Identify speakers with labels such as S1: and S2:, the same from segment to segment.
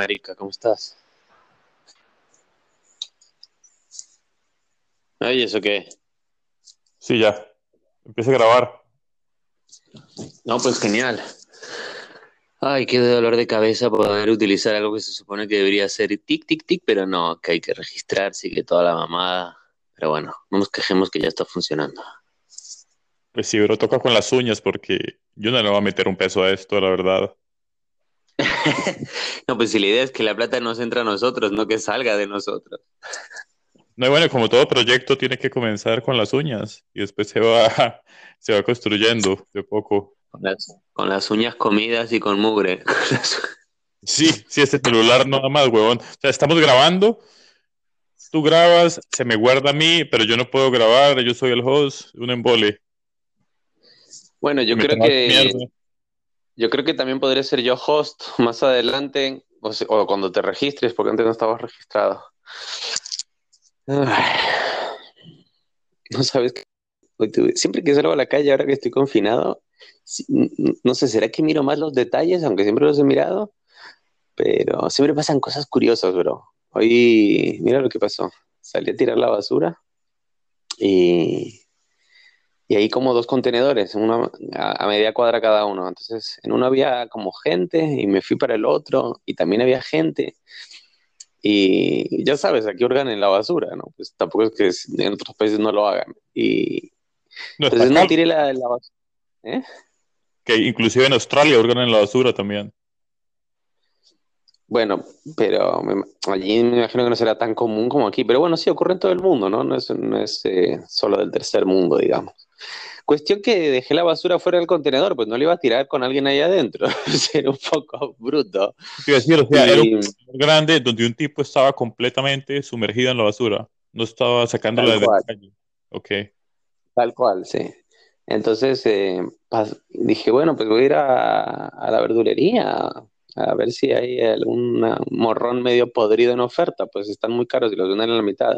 S1: marica, ¿cómo estás? Ay, ¿eso qué?
S2: Sí, ya. Empieza a grabar.
S1: No, pues genial. Ay, qué dolor de cabeza poder utilizar algo que se supone que debería ser tic, tic, tic, pero no, que hay que registrarse y que toda la mamada. Pero bueno, no nos quejemos que ya está funcionando.
S2: Pues sí, pero toca con las uñas porque yo no le voy a meter un peso a esto, la verdad.
S1: no, pues si la idea es que la plata nos entra a nosotros, no que salga de nosotros.
S2: No, y bueno, como todo proyecto tiene que comenzar con las uñas y después se va, se va construyendo de poco.
S1: Con las, con las uñas comidas y con mugre.
S2: Sí, sí, este celular nada más, huevón. O sea, estamos grabando, tú grabas, se me guarda a mí, pero yo no puedo grabar, yo soy el host, un embole.
S1: Bueno, yo creo que
S2: mierda.
S1: Yo creo que también podría ser yo host más adelante, o, o cuando te registres, porque antes no estabas registrado. No sabes tuve- siempre que salgo a la calle, ahora que estoy confinado, no sé, ¿será que miro más los detalles, aunque siempre los he mirado? Pero siempre pasan cosas curiosas, bro. Hoy, mira lo que pasó. Salí a tirar la basura y, y ahí como dos contenedores, uno a, a media cuadra cada uno. Entonces, en uno había como gente y me fui para el otro y también había gente. Y ya sabes, aquí hurgan en la basura, ¿no? Pues tampoco es que en otros países no lo hagan. Y
S2: No,
S1: entonces no tiré la, la basura. ¿Eh?
S2: que inclusive en Australia hurgan en la basura también.
S1: Bueno, pero me- allí me imagino que no será tan común como aquí. Pero bueno, sí, ocurre en todo el mundo, ¿no? No es, no es eh, solo del tercer mundo, digamos. Cuestión que dejé la basura fuera del contenedor, pues no le iba a tirar con alguien ahí adentro. Era un poco bruto.
S2: Decir, o sea, era un grande donde un tipo estaba completamente sumergido en la basura. No estaba sacándola de la calle. Ok.
S1: tal cual, sí. Entonces eh, dije, bueno, pues voy a ir a, a la verdulería a ver si hay algún morrón medio podrido en oferta. Pues están muy caros y los venden a la mitad.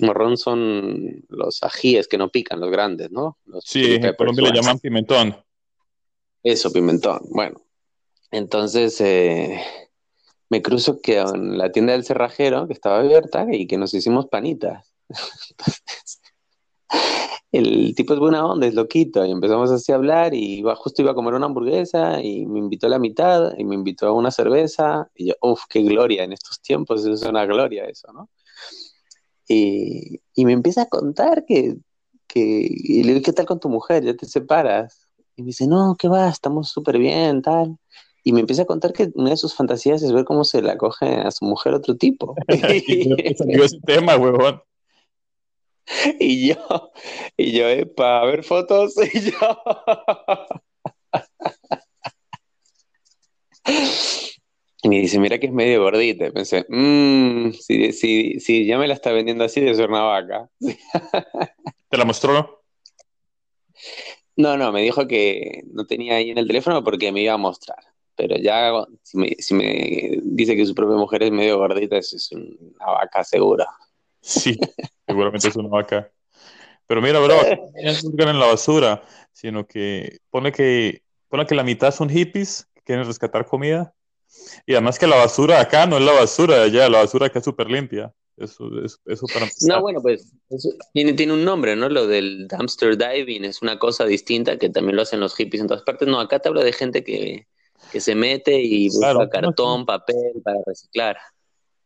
S1: Morrón son los ajíes que no pican, los grandes, ¿no? Los
S2: Sí, en. Colombia le llaman pimentón.
S1: eso, pimentón. Bueno, entonces eh, me cruzo que en la tienda del cerrajero, que estaba abierta, y que nos hicimos panitas. Entonces, el tipo es buena onda, es loquito, y empezamos así a hablar, y iba, justo iba a comer una hamburguesa, y me invitó a la mitad, y me invitó a una cerveza, y yo, uff, qué gloria, en estos tiempos es una gloria eso, ¿no? Y, me empieza a contar que, que, y le digo, ¿qué tal con tu mujer? ¿Ya te separas? Y me dice, no, ¿qué va? Estamos súper bien, tal. Y me empieza a contar que una de sus fantasías es ver cómo se la coge a su mujer otro tipo.
S2: ¿Y de dónde salió ese tema, huevón?
S1: Y yo, y yo, epa, a ver fotos, y yo. Y me dice, mira que es medio gordita. Y pensé, mmm, si, si, si ya me la está vendiendo así, de ser una vaca.
S2: ¿Te la mostró?
S1: No, no, me dijo que no tenía ahí en el teléfono porque me iba a mostrar. Pero ya, si me, si me dice que su propia mujer es medio gordita, eso es una vaca segura.
S2: Sí, seguramente es una vaca. Pero mira, bro, no hurgan en la basura, sino que pone que, pone que la mitad son hippies que quieren rescatar comida. Y además que la basura acá no es la basura de allá, la basura acá es súper limpia. Eso, eso, eso para
S1: No, bueno, pues eso tiene, tiene un nombre, ¿no? Lo del dumpster diving es una cosa distinta que también lo hacen los hippies en todas partes. No, acá te hablo de gente que, que se mete y busca
S2: Claro, no,
S1: cartón,
S2: sí.
S1: papel para reciclar.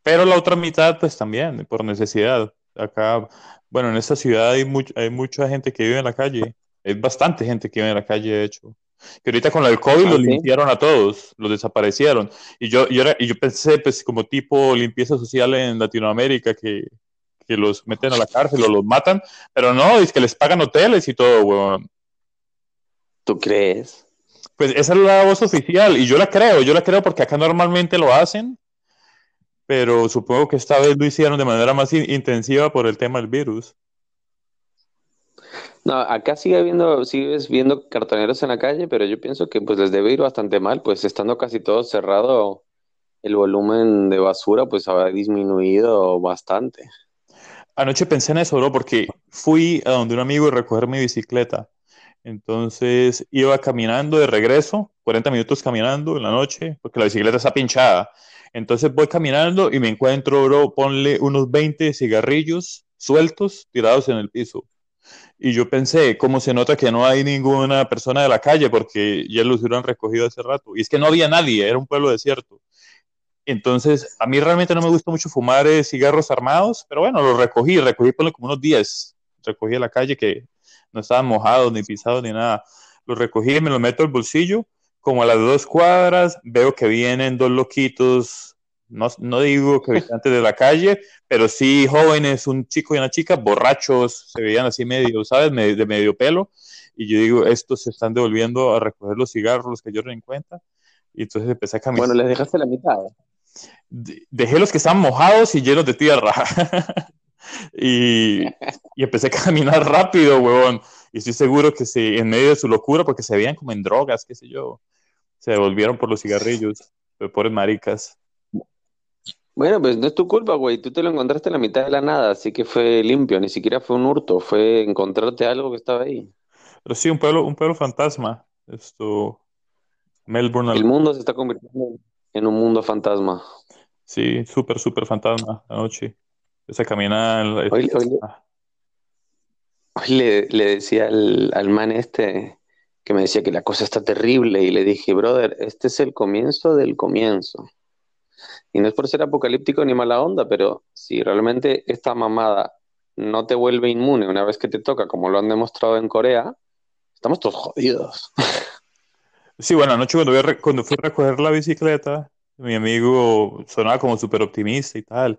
S2: Pero la otra mitad, pues también, por necesidad. Acá, bueno, en esta ciudad hay, much- hay mucha gente que vive en la calle. Hay bastante gente que vive en la calle, de hecho. Que ahorita con el COVID
S1: ¿Ah,
S2: los
S1: sí?
S2: limpiaron a todos, los desaparecieron. Y yo, y era- y yo pensé, pues, como tipo limpieza social en Latinoamérica, que, que los meten a la cárcel o los matan. Pero no, es que les pagan hoteles y todo, weón.
S1: ¿Tú crees?
S2: Pues esa es la voz oficial y yo la creo, yo la creo porque acá normalmente lo hacen, pero supongo que esta vez lo hicieron de manera más in- intensiva por el tema del virus.
S1: No, acá sigue habiendo, sigues viendo cartoneros en la calle, pero yo pienso que pues les debe ir bastante mal, pues estando casi todo cerrado, el volumen de basura pues habrá disminuido bastante.
S2: Anoche pensé en eso, bro, porque fui a donde un amigo a recoger mi bicicleta. Entonces iba caminando de regreso, 40 minutos caminando en la noche, porque la bicicleta está pinchada. Entonces voy caminando y me encuentro, bro, ponle unos 20 cigarrillos sueltos tirados en el piso. Y yo pensé, ¿cómo se nota que no hay ninguna persona de la calle? Porque ya los hubieran recogido hace rato. Y es que no había nadie, era un pueblo desierto. Entonces, a mí realmente no me gusta mucho fumar eh, cigarros armados, pero bueno, los recogí, recogí por como unos 10. Recogí a la calle que no estaban mojados, ni pisados, ni nada. Los recogí, me los meto al bolsillo. Como a las dos cuadras, veo que vienen dos loquitos, no, no digo que habitantes de la calle, pero sí jóvenes, un chico y una chica, borrachos, se veían así medio, ¿sabes? De medio pelo. Y yo digo, estos se están devolviendo a recoger los cigarros, los que yo en cuenta. Y entonces empecé a caminar.
S1: Bueno, les dejaste la mitad
S2: dejé los que estaban mojados y llenos de tierra. y, empecé a caminar rápido, huevón. Y estoy seguro que se, en medio de su locura, porque se veían como en drogas, qué sé yo, se devolvieron por los cigarrillos. Pobres maricas.
S1: Bueno, pues no es tu culpa, güey. Tú te lo encontraste en la mitad de la nada, así que fue limpio. Ni siquiera fue un hurto, fue encontrarte algo que estaba ahí.
S2: Pero sí, un pueblo, un pueblo fantasma. Esto, Melbourne.
S1: El mundo se está convirtiendo en un mundo fantasma.
S2: Sí, súper, súper fantasma la noche. Esa caminada.
S1: Hoy, le, decía al, al, man este que me decía que la cosa está terrible y le dije, brother, este es el comienzo del comienzo. Y no es por ser apocalíptico ni mala onda, pero si realmente esta mamada no te vuelve inmune una vez que te toca, como lo han demostrado en Corea, estamos todos jodidos.
S2: Sí, bueno, anoche cuando, cuando fui a recoger la bicicleta, mi amigo sonaba como súper optimista y tal,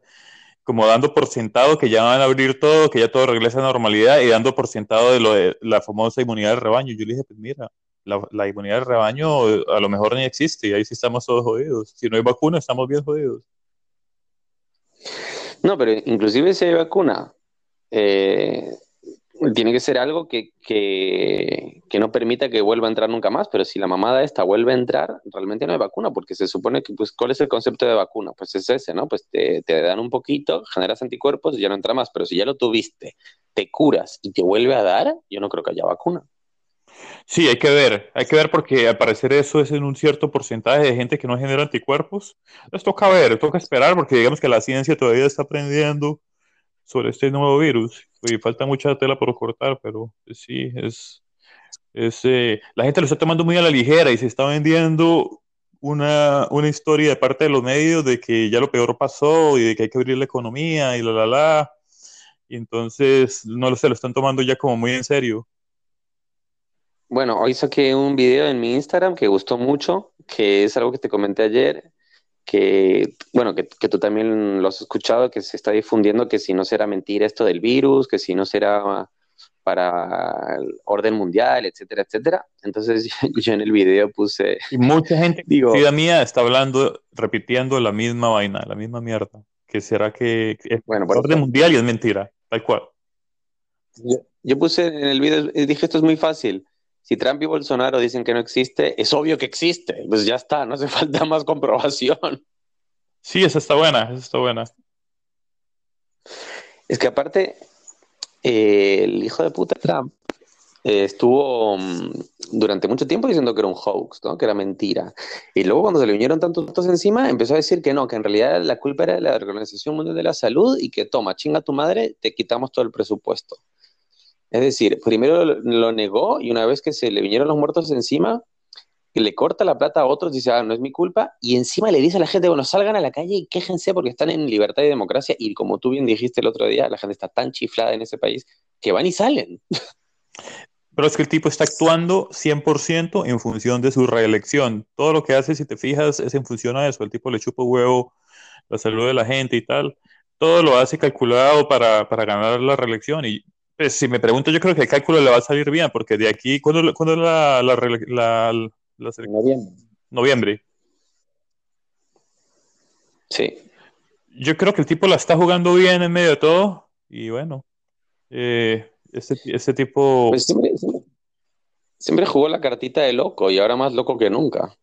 S2: como dando por sentado que ya van a abrir todo, que ya todo regresa a normalidad y dando por sentado de lo de la famosa inmunidad del rebaño. Yo le dije, pues mira, la, la inmunidad del rebaño a lo mejor ni existe y ahí sí estamos todos jodidos. Si no hay vacuna, estamos bien jodidos.
S1: No, pero inclusive si hay vacuna, eh, tiene que ser algo que, no permita que vuelva a entrar nunca más, pero si la mamada esta vuelve a entrar, realmente no hay vacuna, porque se supone que, pues, ¿cuál es el concepto de vacuna? Pues es ese, ¿no? Pues te, dan un poquito, generas anticuerpos y ya no entra más, pero si ya lo tuviste, te curas y te vuelve a dar, yo no creo que haya vacuna.
S2: Sí, hay que ver, hay que ver porque al parecer eso es en un cierto porcentaje de gente que no genera anticuerpos. Les toca ver, toca esperar porque digamos que la ciencia todavía está aprendiendo sobre este nuevo virus y falta mucha tela por cortar, pero sí, es, eh, la gente lo está tomando muy a la ligera y se está vendiendo una, una, historia de parte de los medios de que ya lo peor pasó y de que hay que abrir la economía y la la la. Y entonces no se lo están tomando ya como muy en serio.
S1: Bueno, hoy saqué un video en mi Instagram que gustó mucho, que es algo que te comenté ayer, que, bueno, que, tú también lo has escuchado, que se está difundiendo que si no será mentira esto del virus, que si no será para el orden mundial, etcétera, etcétera. Entonces yo en el video puse...
S2: Y mucha gente, digo, mía, está hablando, repitiendo la misma vaina, la misma mierda. Que será que es bueno, orden mundial y es mentira, tal cual.
S1: Yo, yo puse en el video, dije, esto es muy fácil si Trump y Bolsonaro dicen que no existe, es obvio que existe. Pues ya está, no hace falta más comprobación.
S2: Sí, esa está buena, esa está buena.
S1: Es que aparte, eh, el hijo de puta Trump eh, estuvo mm, durante mucho tiempo diciendo que era un hoax, ¿no? que era mentira. Y luego cuando se le vinieron tantos datos encima, empezó a decir que no, que en realidad la culpa era de la Organización Mundial de la Salud y que toma, chinga tu madre, te quitamos todo el presupuesto. Es decir, primero lo negó y una vez que se le vinieron los muertos encima, le corta la plata a otros, dice, ah, no es mi culpa, y encima le dice a la gente, bueno, salgan a la calle y quéjense porque están en libertad y democracia, y como tú bien dijiste el otro día, la gente está tan chiflada en ese país que van y salen.
S2: Pero es que el tipo está actuando 100% en función de su reelección. Todo lo que hace, si te fijas, es en función a eso. El tipo le chupa huevo la salud de la gente y tal. Todo lo hace calculado para, para ganar la reelección. Y pues si me pregunto, yo creo que el cálculo le va a salir bien, porque de aquí, ¿cuándo, es la, la, la,
S1: Noviembre.
S2: Noviembre.
S1: Sí.
S2: Yo creo que el tipo la está jugando bien en medio de todo, y bueno, eh, ese, tipo...
S1: Pues siempre, jugó la cartita de loco, y ahora más loco que nunca.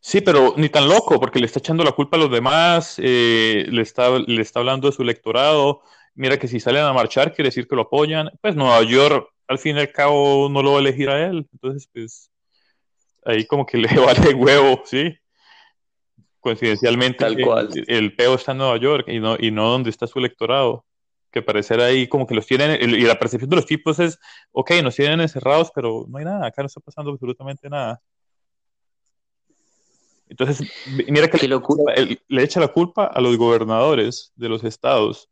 S2: Sí, pero ni tan loco, porque le está echando la culpa a los demás, eh, le, está, le está hablando de su electorado, mira que si salen a marchar quiere decir que lo apoyan. Pues Nueva York al fin y al cabo no lo va a elegir a él, entonces pues ahí como que le vale huevo, ¿sí? coincidencialmente
S1: Tal cual.
S2: El, el, peo está en Nueva York y no, y no donde está su electorado. Que parecer ahí como que los tienen, y la percepción de los tipos es, ok, nos tienen encerrados, pero no hay nada, acá no está pasando absolutamente nada. Entonces, mira que le, le, echa la culpa a los gobernadores de los estados,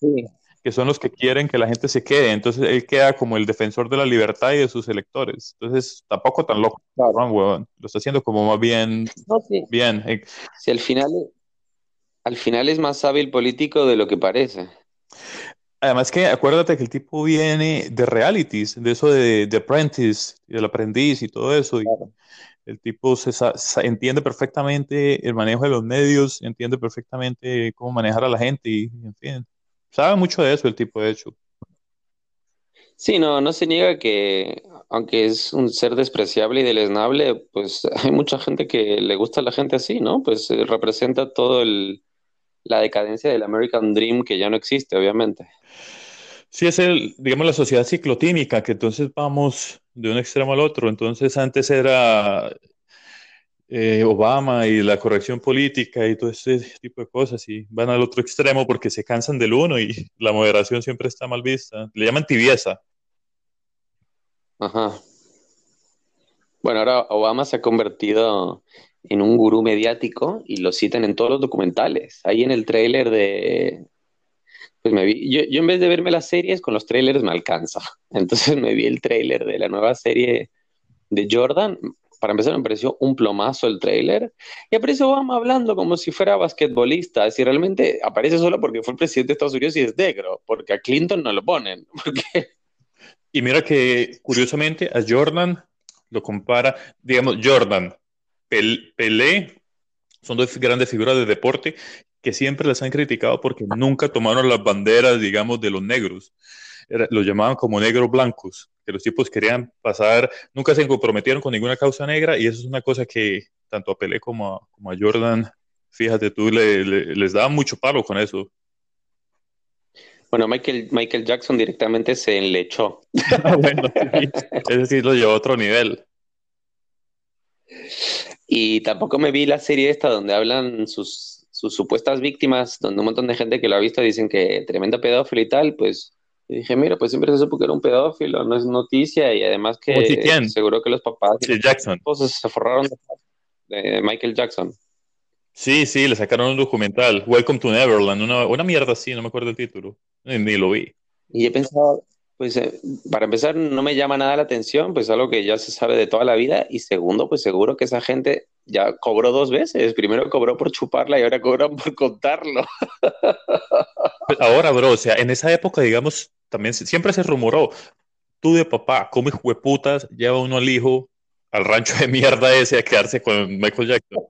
S1: sí.
S2: que son los que quieren que la gente se quede. Entonces, él queda como el defensor de la libertad y de sus electores. Entonces, tampoco tan loco, claro. Lo está haciendo como más bien.
S1: No, sí.
S2: bien.
S1: Si al final, al final es más hábil político de lo que parece.
S2: Además que acuérdate que el tipo viene de realities, de eso de, de Apprentice, del aprendiz y todo eso.
S1: Claro.
S2: Y, el tipo se, se, entiende perfectamente el manejo de los medios, entiende perfectamente cómo manejar a la gente y, en fin, sabe mucho de eso el tipo, de hecho.
S1: Sí, no, no se niega que, aunque es un ser despreciable y deleznable, pues hay mucha gente que le gusta a la gente así, ¿no? Pues eh, representa todo el, la decadencia del American Dream que ya no existe, obviamente.
S2: Sí, es el, digamos, la sociedad ciclotímica, que entonces vamos de un extremo al otro. Entonces antes era eh, Obama y la corrección política y todo ese tipo de cosas y van al otro extremo porque se cansan del uno y la moderación siempre está mal vista. Le llaman tibieza.
S1: Ajá. Bueno, ahora Obama se ha convertido en un gurú mediático y lo citan en todos los documentales. Ahí en el tráiler de, pues me vi, yo, yo, en vez de verme las series, con los trailers me alcanza. Entonces me vi el trailer de la nueva serie de Jordan. Para empezar, me pareció un plomazo el trailer. Y aparece Obama hablando como si fuera basquetbolista. Si realmente aparece solo porque fue el presidente de Estados Unidos y es negro, porque a Clinton no lo ponen. Porque...
S2: Y mira que, curiosamente, a Jordan lo compara, digamos, Jordan, Pel Pelé, son dos grandes figuras de deporte que siempre las han criticado porque nunca tomaron las banderas, digamos, de los negros. Era, los llamaban como negros blancos, que los tipos querían pasar, nunca se comprometieron con ninguna causa negra y eso es una cosa que tanto a Pelé como a, como a Jordan, fíjate tú, le, le, les daba mucho palo con eso.
S1: Bueno, Michael, Michael Jackson directamente se enlechó.
S2: Ah, bueno, sí, ese sí lo llevó a otro nivel.
S1: Y tampoco me vi la serie esta donde hablan sus sus supuestas víctimas, donde un montón de gente que lo ha visto dicen que tremendo pedófilo y tal, pues dije, mira, pues siempre se supo que era un pedófilo, no es noticia, y además que seguro que los papás
S2: sí, Jackson.
S1: se forraron de, de, Michael Jackson.
S2: Sí, sí, le sacaron un documental, Welcome to Neverland, una, una mierda así, no me acuerdo el título, ni, ni lo vi.
S1: Y he pensado, pues eh, para empezar, no me llama nada la atención, pues algo que ya se sabe de toda la vida. Y segundo, pues seguro que esa gente ya cobró dos veces. Primero cobró por chuparla y ahora cobran por contarlo.
S2: Pues ahora, bro, o sea, en esa época, digamos, también siempre se rumoró, tú de papá, como hijo de putas, lleva uno al hijo al rancho de mierda ese a quedarse con Michael Jackson.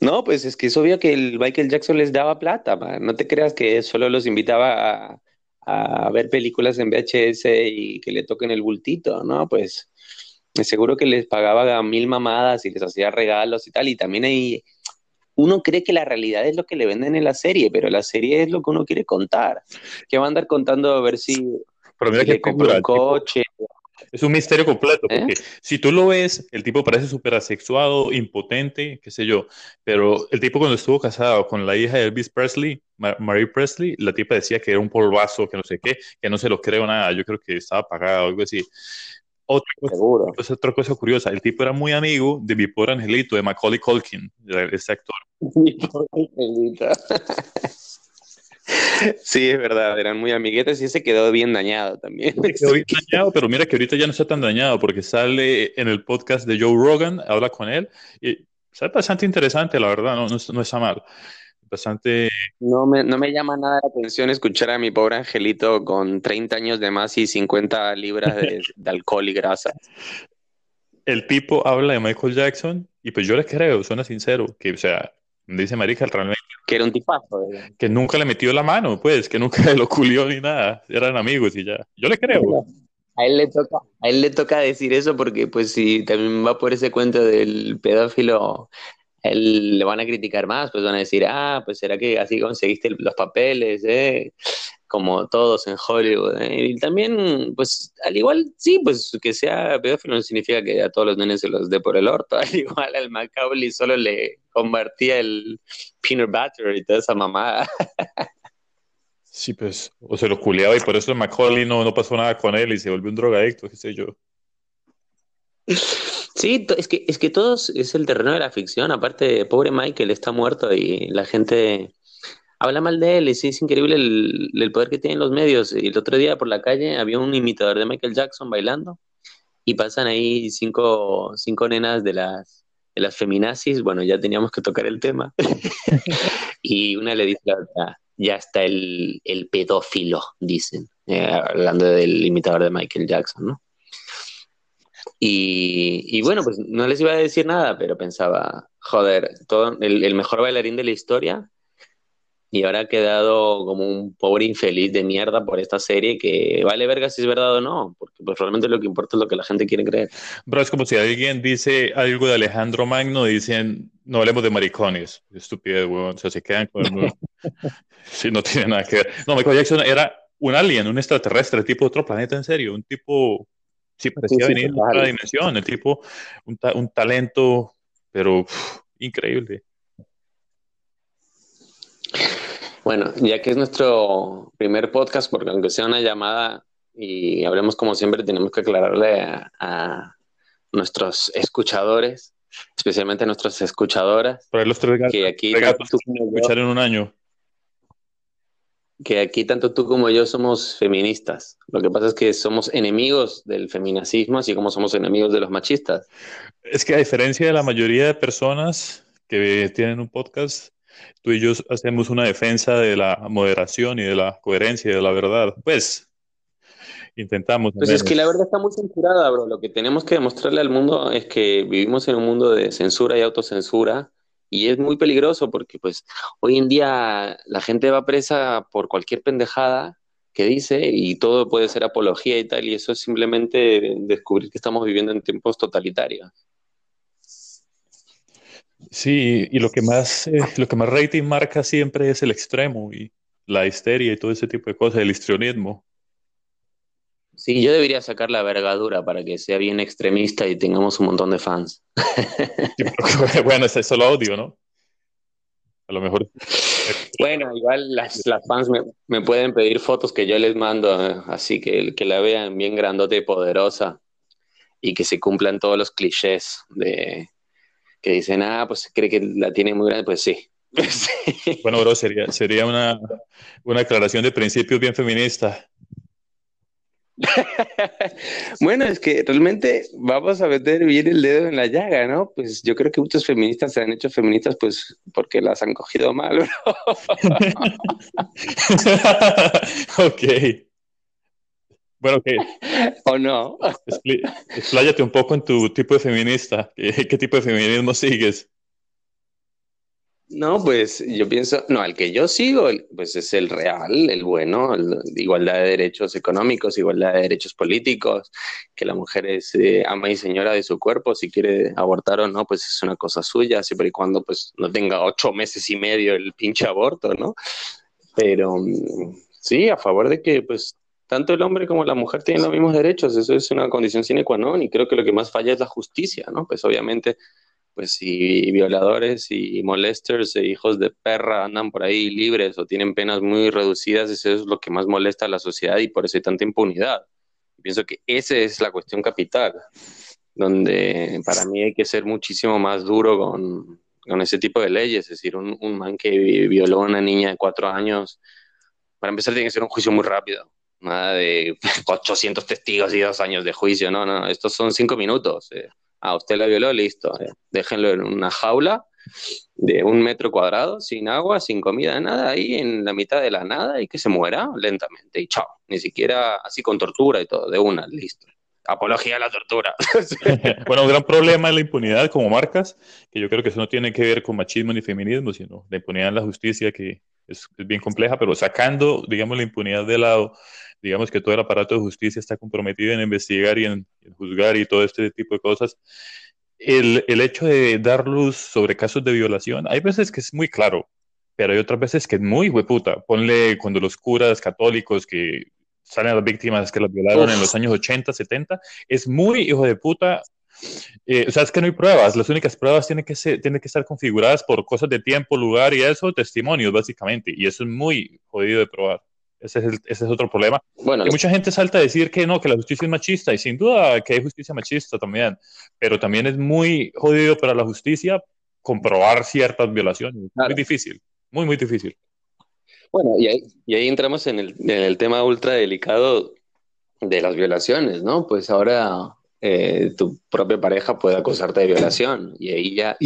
S1: No, pues es que es obvio que el Michael Jackson les daba plata, man. no te creas que solo los invitaba a, a ver películas en VHS y que le toquen el bultito, ¿no? Pues seguro que les pagaba mil mamadas y les hacía regalos y tal. Y también hay, uno cree que la realidad es lo que le venden en la serie, pero la serie es lo que uno quiere contar. Que va a andar contando a ver si
S2: pero mira que
S1: compró un coche.
S2: Es un misterio completo, porque ¿Eh? si tú lo ves, el tipo parece súper asexuado, impotente, qué sé yo, pero el tipo cuando estuvo casado con la hija de Elvis Presley, Marie Presley, la tipa decía que era un polvazo, que no sé qué, que no se lo creo nada, yo creo que estaba pagado, algo así. Otra cosa. Pues, otra cosa curiosa, el tipo era muy amigo de mi pobre angelito, de Macaulay Culkin, ese actor.
S1: Mi pobre angelito. Sí, es verdad, eran muy amiguetes y ese quedó bien dañado también.
S2: Quedó bien dañado, pero mira que ahorita ya no está tan dañado porque sale en el podcast de Joe Rogan, habla con él y es bastante interesante, la verdad, no, no, no está mal. Bastante...
S1: No me, no me llama nada la atención escuchar a mi pobre angelito con 30 años de más y 50 libras de, de alcohol y grasa.
S2: El tipo habla de Michael Jackson y pues yo le creo, suena sincero, que o sea, dice Marica realmente
S1: que era un tipazo. ¿verdad?
S2: que nunca le metió la mano, pues, que nunca lo culió ni nada, eran amigos y ya. Yo le creo.
S1: A él le toca, a él le toca decir eso porque pues si también va por ese cuento del pedófilo, él le van a criticar más, pues van a decir, ah, pues será que así conseguiste los papeles, eh? como todos en Hollywood. ¿eh? Y también, pues, al igual, sí, pues que sea pedófilo no significa que a todos los nenes se los dé por el orto. Al igual al Macaulay solo le convertía el peanut butter y toda esa mamada.
S2: Sí, pues, o se lo culeaba y por eso el Macaulay no, no pasó nada con él y se volvió un drogadicto, qué sé yo.
S1: Sí, es que, es que todo es el terreno de la ficción. Aparte, pobre Michael está muerto y la gente habla mal de él. Y sí, es increíble el, poder que tienen los medios. Y el otro día por la calle había un imitador de Michael Jackson bailando y pasan ahí cinco, cinco nenas de las, de las feminazis. Bueno, ya teníamos que tocar el tema. y una le dice la otra, ya está el, pedófilo, dicen, eh, hablando del imitador de Michael Jackson, ¿no? Y, bueno, pues no les iba a decir nada, pero pensaba, joder, todo, el, mejor bailarín de la historia y ahora ha quedado como un pobre infeliz de mierda por esta serie que vale verga si es verdad o no, porque pues realmente lo que importa es lo que la gente quiere creer.
S2: Bro, es como si alguien dice algo de Alejandro Magno, dicen, no hablemos de maricones, estupidez, weón, o sea, se quedan con el... sí, no tiene nada que ver. No, Michael Jackson era un alien, un extraterrestre, tipo de otro planeta, en serio, un tipo sí parecía venir de otra dimensión, el tipo, un, un talento, pero increíble.
S1: Bueno, ya que es nuestro primer podcast, porque aunque sea una llamada y hablemos como siempre, tenemos que aclararle a, nuestros escuchadores, especialmente a nuestras escuchadoras,
S2: Para los tres
S1: que aquí
S2: escuchar en un año
S1: que aquí tanto tú como yo somos feministas. Lo que pasa es que somos enemigos del feminacismo, así como somos enemigos de los machistas.
S2: Es que a diferencia de la mayoría de personas que tienen un podcast, tú y yo hacemos una defensa de la moderación y de la coherencia y de la verdad. Pues intentamos.
S1: Pues es que la verdad está muy censurada, bro. Lo que tenemos que demostrarle al mundo es que vivimos en un mundo de censura y autocensura y es muy peligroso porque pues hoy en día la gente va presa por cualquier pendejada que dice y todo puede ser apología y tal, y eso es simplemente descubrir que estamos viviendo en tiempos totalitarios.
S2: Sí, y lo que más, eh, lo que más rating marca siempre es el extremo y la histeria y todo ese tipo de cosas, el histrionismo.
S1: Sí, yo debería sacar la vergadura para que sea bien extremista y tengamos un montón de fans.
S2: bueno, es solo audio, ¿no? A lo mejor.
S1: Bueno, igual las, las fans me, pueden pedir fotos que yo les mando, ¿eh? así que, que la vean bien grandote y poderosa y que se cumplan todos los clichés de que dicen, ah, pues cree que la tiene muy grande, pues sí.
S2: Bueno, bro, sería, sería una, una aclaración de principios bien feminista.
S1: bueno, es que realmente vamos a meter bien el dedo en la llaga, ¿no? Pues yo creo que muchos feministas se han hecho feministas pues porque las han cogido mal, ¿no?
S2: ok. Bueno, ok.
S1: ¿O no?
S2: Expláyate un poco en tu tipo de feminista. ¿Qué tipo de feminismo sigues?
S1: No, pues yo pienso, no, el que yo sigo, pues es el real, el bueno, igualdad de derechos económicos, igualdad de derechos políticos, que la mujer es eh, ama y señora de su cuerpo, si quiere abortar o no, pues es una cosa suya, siempre y cuando pues no tenga ocho meses y medio el pinche aborto, ¿no? Pero sí, a favor de que pues tanto el hombre como la mujer tienen los mismos derechos, eso es una condición sine qua non y creo que lo que más falla es la justicia, ¿no? Pues obviamente pues si violadores y molesters e hijos de perra andan por ahí libres o tienen penas muy reducidas, eso es lo que más molesta a la sociedad y por eso hay tanta impunidad. Pienso que esa es la cuestión capital, donde para mí hay que ser muchísimo más duro con, con ese tipo de leyes, es decir, un, un man que violó a una niña de cuatro años, para empezar tiene que ser un juicio muy rápido, nada de 800 testigos y dos años de juicio, no, no, estos son cinco minutos. Eh ah, usted la violó, listo, eh, déjenlo en una jaula de un metro cuadrado, sin agua, sin comida, nada, ahí en la mitad de la nada y que se muera lentamente y chao, ni siquiera así con tortura y todo, de una, listo. Apología a la tortura.
S2: bueno, un gran problema es la impunidad como marcas, que yo creo que eso no tiene que ver con machismo ni feminismo, sino la impunidad en la justicia, que es, es bien compleja, pero sacando, digamos, la impunidad de lado, digamos que todo el aparato de justicia está comprometido en investigar y en, juzgar y todo este tipo de cosas. El, el, hecho de dar luz sobre casos de violación, hay veces que es muy claro, pero hay otras veces que es muy hueputa. Ponle cuando los curas católicos que salen a las víctimas que las violaron en los años 80, 70, es muy hijo de puta. Eh, o sea, es que no hay pruebas, las únicas pruebas tienen que, ser, tienen que estar configuradas por cosas de tiempo, lugar y eso, testimonios básicamente, y eso es muy jodido de probar. Ese es, ese es otro problema. Bueno, mucha gente salta a decir que no, que la justicia es machista, y sin duda que hay justicia machista también, pero también es muy jodido para la justicia comprobar ciertas violaciones. Muy difícil, muy, muy difícil.
S1: Bueno, y ahí, y ahí entramos en el, en el, tema ultra delicado de las violaciones, ¿no? Pues ahora eh, tu propia pareja puede acusarte de violación y ahí ya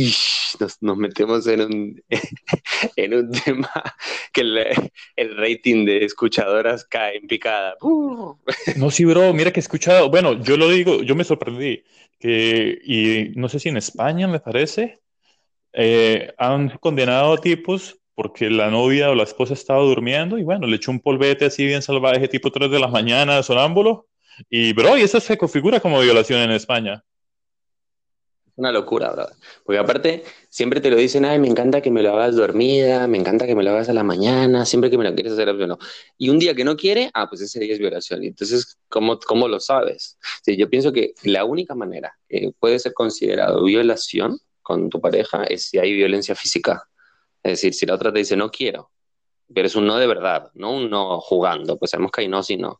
S1: nos, nos, metemos en un, en un tema que el, el, rating de escuchadoras cae en picada.
S2: No, sí, bro, mira que he escuchado, bueno, yo lo digo, yo me sorprendí, que, y no sé si en España me parece, eh, han condenado a tipos porque la novia o la esposa estaba durmiendo y bueno, le echó un polvete así bien salvaje, tipo 3 de la mañana, sonámbulo. Y, bro, y eso se configura como violación en España.
S1: Es una locura, bro. Porque aparte, siempre te lo dicen, ay, me encanta que me lo hagas dormida, me encanta que me lo hagas a la mañana, siempre que me lo quieres hacer, no. Y un día que no quiere, ah, pues ese día es violación. Entonces, ¿cómo, cómo lo sabes? Yo pienso que la única manera que puede ser considerado violación con tu pareja es si hay violencia física. Es decir, si la otra te dice no quiero, pero es un no de verdad, no un no jugando, pues sabemos que hay no y no.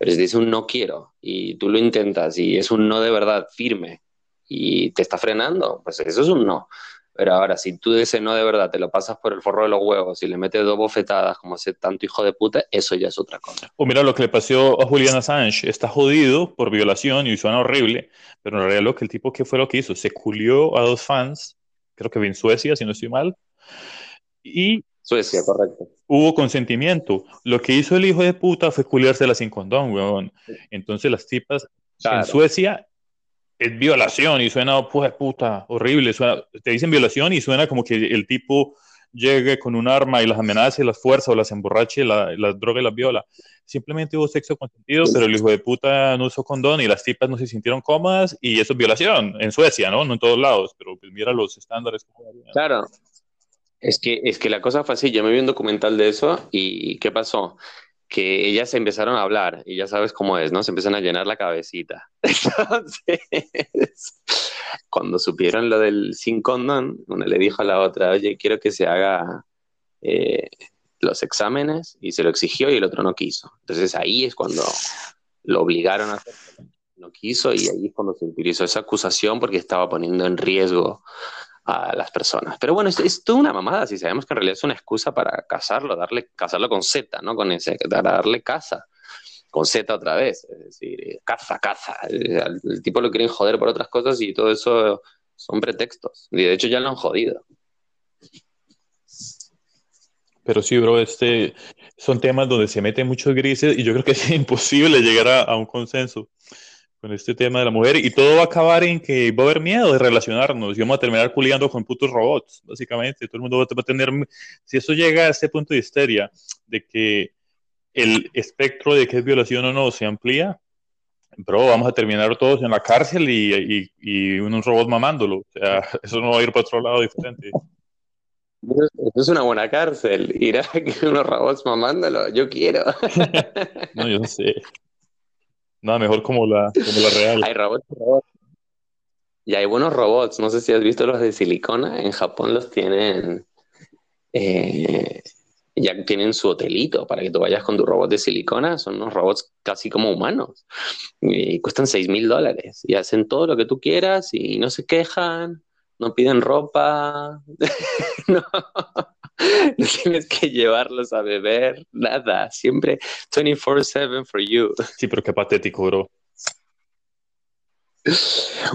S1: Pero si te dice un no quiero y tú lo intentas y es un no de verdad firme y te está frenando, pues eso es un no. Pero ahora, si tú de ese no de verdad te lo pasas por el forro de los huevos y le metes dos bofetadas como ese tanto hijo de puta, eso ya es otra cosa.
S2: O mira lo que le pasó a Julian Assange. Está jodido por violación y suena horrible, pero en realidad lo que el tipo, ¿qué fue lo que hizo? Se culió a dos fans, creo que en Suecia, si no estoy mal, y
S1: Suecia, correcto.
S2: Hubo consentimiento. Lo que hizo el hijo de puta fue culiársela sin condón, weón. Entonces las tipas en Suecia es violación y suena, pues, puta, horrible. te dicen violación y suena como que el tipo llegue con un arma y las amenace, las fuerza o las emborrache, las la droga y las viola. Simplemente hubo sexo consentido, pero el hijo de puta no usó condón y las tipas no se sintieron cómodas y eso es violación en Suecia, ¿no? No en todos lados, pero pues mira los estándares.
S1: Claro, es que, es que la cosa fue así, yo me vi un documental de eso y ¿qué pasó? Que ellas se empezaron a hablar y ya sabes cómo es, ¿no? Se empiezan a llenar la cabecita. Entonces, cuando supieron lo del sin condón, una le dijo a la otra, oye, quiero que se haga eh, los exámenes y se lo exigió y el otro no quiso. Entonces ahí es cuando lo obligaron a hacer no quiso y ahí es cuando se utilizó esa acusación porque estaba poniendo en riesgo a las personas. Pero bueno, es, toda una mamada, si sabemos que en realidad es una excusa para casarlo, darle, casarlo con Z, ¿no? Con ese, para darle casa, con Z otra vez, es decir, caza, caza. El, el, tipo lo quieren joder por otras cosas y todo eso son pretextos. Y de hecho ya lo han jodido.
S2: Pero sí, bro, este son temas donde se meten muchos grises y yo creo que es imposible llegar a, a un consenso con este tema de la mujer y todo va a acabar en que va a haber miedo de relacionarnos y vamos a terminar culiando con putos robots, básicamente. Todo el mundo va a tener, si eso llega a este punto de histeria, de que el espectro de qué es violación o no se amplía, pero vamos a terminar todos en la cárcel y, y, y unos robots mamándolo. O sea, eso no va a ir para otro lado diferente.
S1: Eso es una buena cárcel. Irá que unos robots mamándolo. Yo quiero.
S2: no, yo no sé. Nada mejor como la, como la real.
S1: Hay robots, robots. Y hay buenos robots. No sé si has visto los de silicona. En Japón los tienen. Eh, ya tienen su hotelito para que tú vayas con tu robot de silicona. Son unos robots casi como humanos. Y cuestan 6 mil dólares. Y hacen todo lo que tú quieras y no se quejan. No piden ropa. no. no tienes que llevarlos a beber, nada, siempre 24/7 for you.
S2: Sí, pero qué patético, bro.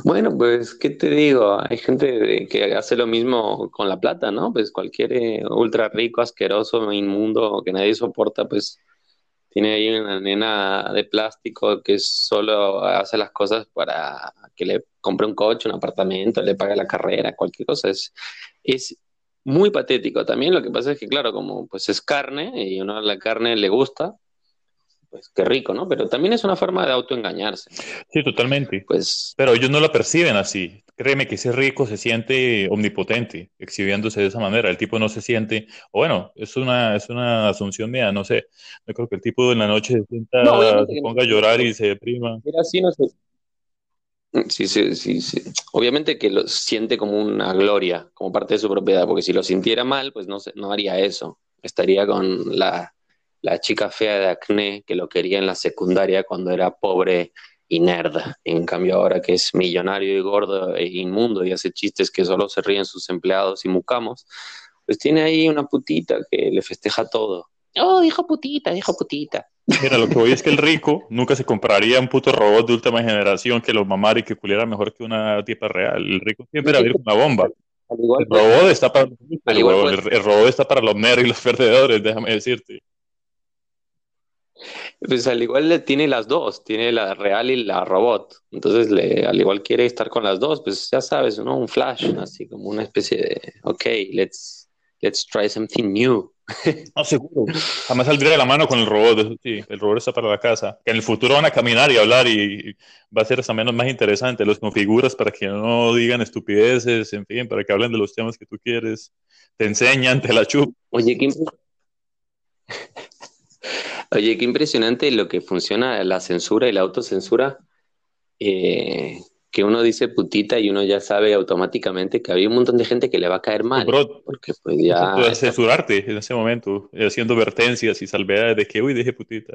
S1: Bueno, pues, ¿qué te digo? Hay gente que hace lo mismo con la plata, ¿no? Pues cualquier eh, ultra rico, asqueroso, inmundo que nadie soporta, pues tiene ahí una nena de plástico que solo hace las cosas para que le compre un coche, un apartamento, le pague la carrera, cualquier cosa. Es, es muy patético. También lo que pasa es que, claro, como pues es carne y uno la carne le gusta, pues qué rico, ¿no? Pero también es una forma de autoengañarse.
S2: Sí, totalmente.
S1: Pues,
S2: Pero ellos no lo perciben así. Créeme que ese rico se siente omnipotente, exhibiéndose de esa manera. El tipo no se siente, o bueno, es una, es una asunción mía, no sé. No creo que el tipo en la noche se sienta,
S1: No, obviamente
S2: se
S1: que no.
S2: ponga a llorar y se deprima.
S1: Mira, así no sé. Sí, sí, sí, sí. Obviamente que lo siente como una gloria, como parte de su propiedad, porque si lo sintiera mal, pues no, no haría eso. Estaría con la, la chica fea de acné que lo quería en la secundaria cuando era pobre y nerd. En cambio, ahora que es millonario y gordo e inmundo y hace chistes que solo se ríen sus empleados y mucamos, pues tiene ahí una putita que le festeja todo. Oh, dijo putita, dijo putita.
S2: Mira, lo que voy es que el rico nunca se compraría un puto robot de última generación que lo mamara y que culiera mejor que una tipa real. El rico siempre va a ir con una bomba.
S1: Al igual
S2: El robot está para,
S1: Al igual
S2: el, el robot está para los nerds y los perdedores, déjame decirte.
S1: Pues al igual le tiene las dos, tiene la real y la robot. Entonces, le, al igual quiere estar con las dos, pues ya sabes, ¿no? Un flash, así como una especie de, ok, let's, let's try something new.
S2: No, seguro. Jamás saldría de la mano con el robot, sí. El robot está para la casa. Que en el futuro van a caminar y hablar y va a ser hasta menos más interesante. Los configuras para que no digan estupideces, en fin, para que hablen de los temas que tú quieres. Te enseñan, te la chupan.
S1: Oye, qué, Oye, qué impresionante lo que funciona la censura y la autocensura. eh, que uno dice putita y uno ya sabe automáticamente que había un montón de gente que le va a caer mal.
S2: Bro,
S1: Porque pues ya...
S2: puedes censurarte en ese momento, haciendo vertencias y salvedades de que, uy, dije putita.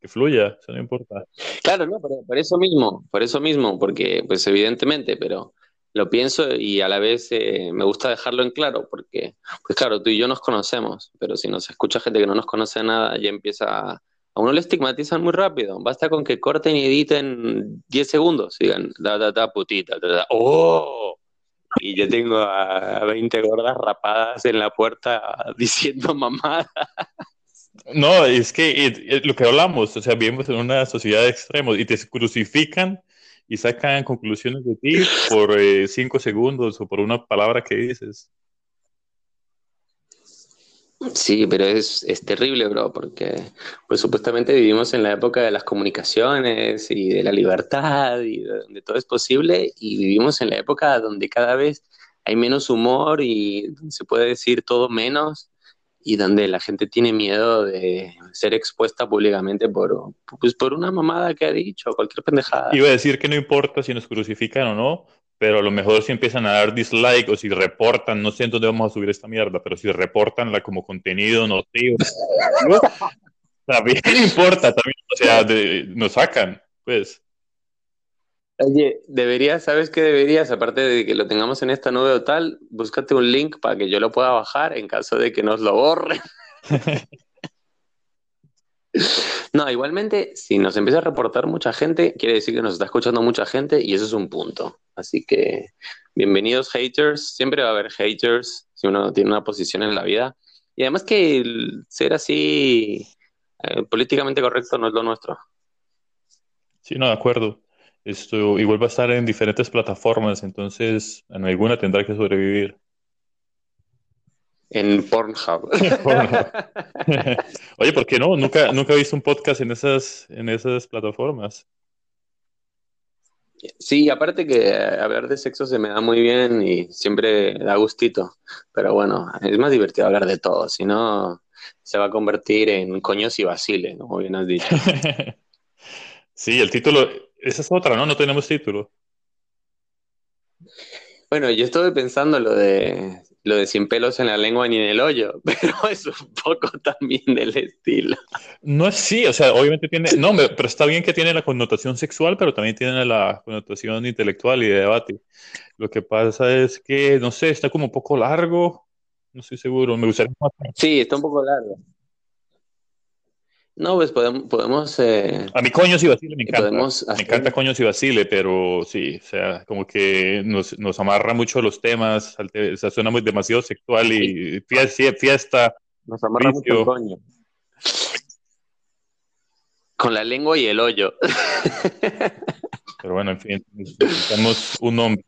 S2: Que fluya, eso no importa.
S1: Claro, no, por, por eso mismo, por eso mismo, porque pues evidentemente, pero lo pienso y a la vez eh, me gusta dejarlo en claro, porque pues claro, tú y yo nos conocemos, pero si nos escucha gente que no nos conoce nada, ya empieza a, a uno le estigmatizan muy rápido, basta con que corten y editen 10 segundos, digan, da, da, da, putita, oh, y yo tengo a 20 gordas rapadas en la puerta diciendo mamada.
S2: No, es que lo que hablamos, o sea, vivimos en una sociedad de extremos y te crucifican y sacan conclusiones de ti por eh, cinco segundos o por una palabra que dices.
S1: Sí, pero es, es terrible, bro, porque pues supuestamente vivimos en la época de las comunicaciones y de la libertad y de donde todo es posible y vivimos en la época donde cada vez hay menos humor y se puede decir todo menos y donde la gente tiene miedo de ser expuesta públicamente por, pues, por una mamada que ha dicho, cualquier pendejada.
S2: Iba a decir que no importa si nos crucifican o no, pero a lo mejor si empiezan a dar dislike o si reportan, no sé en dónde vamos a subir esta mierda, pero si reportan la como contenido nocivo, también importa, también, o sea, nos sacan, pues.
S1: Oye, deberías, ¿sabes qué deberías? Aparte de que lo tengamos en esta nube o tal, búscate un link para que yo lo pueda bajar en caso de que nos lo borren. No, igualmente, si nos empieza a reportar mucha gente, quiere decir que nos está escuchando mucha gente y eso es un punto. Así que, bienvenidos haters. Siempre va a haber haters si uno tiene una posición en la vida. Y además que ser así eh, políticamente correcto no es lo nuestro.
S2: Sí, no, de acuerdo. Esto igual va a estar en diferentes plataformas, entonces en alguna tendrá que sobrevivir.
S1: En Pornhub.
S2: Oye, ¿por qué no? Nunca, nunca he visto un podcast en esas, en esas plataformas.
S1: Sí, aparte que hablar de sexo se me da muy bien y siempre da gustito. Pero bueno, es más divertido hablar de todo, si no se va a convertir en coños y vaciles, como bien has dicho.
S2: Sí, el título, esa es otra, ¿no? No tenemos título.
S1: Bueno, yo estuve pensando lo de lo de sin pelos en la lengua ni en el hoyo, pero es un poco también del estilo.
S2: No es sí, o sea, obviamente tiene, no, pero está bien que tiene la connotación sexual, pero también tiene la connotación intelectual y de debate. Lo que pasa es que, no sé, está como un poco largo, no estoy seguro, me gustaría más.
S1: Sí, está un poco largo. No, pues podemos, podemos eh,
S2: A mí Coños y Basile me encanta.
S1: podemos
S2: Me encanta Coños y Basile, pero sí, o sea, como que nos, nos amarra mucho los temas, o sea, suena muy demasiado sexual y fiesta, fiesta.
S1: nos amarra mucho
S2: vicio.
S1: coño. Con la lengua y el hoyo.
S2: Pero bueno, en fin, necesitamos un nombre.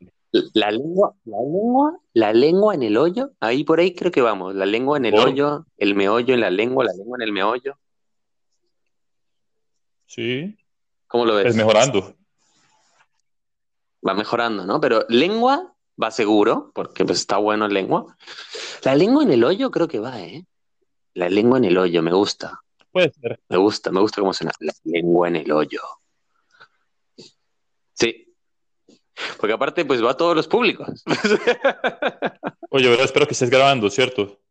S1: La lengua, la lengua, la lengua en el hoyo, ahí por ahí creo que vamos, la lengua en el
S2: ¿Por?
S1: hoyo, el meollo en la lengua, la lengua en el meollo.
S2: Sí.
S1: ¿Cómo lo ves?
S2: Es mejorando.
S1: Va mejorando, ¿no? Pero lengua va seguro, porque pues está bueno en lengua. La lengua en el hoyo creo que va, ¿eh? La lengua en el hoyo, me gusta.
S2: Puede ser.
S1: Me gusta, me gusta cómo suena. La lengua en el hoyo. Sí. Porque aparte, pues va a todos los públicos.
S2: Oye, ¿verdad? espero que estés grabando, ¿cierto?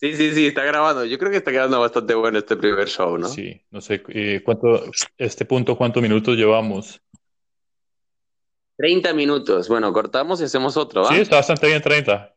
S1: Sí, sí, sí, está grabando. Yo creo que está quedando bastante bueno este primer show, ¿no?
S2: Sí, no sé, eh, ¿cuánto, este punto, cuántos minutos llevamos?
S1: 30 minutos. Bueno, cortamos y hacemos otro, ¿va?
S2: Sí, está bastante bien 30.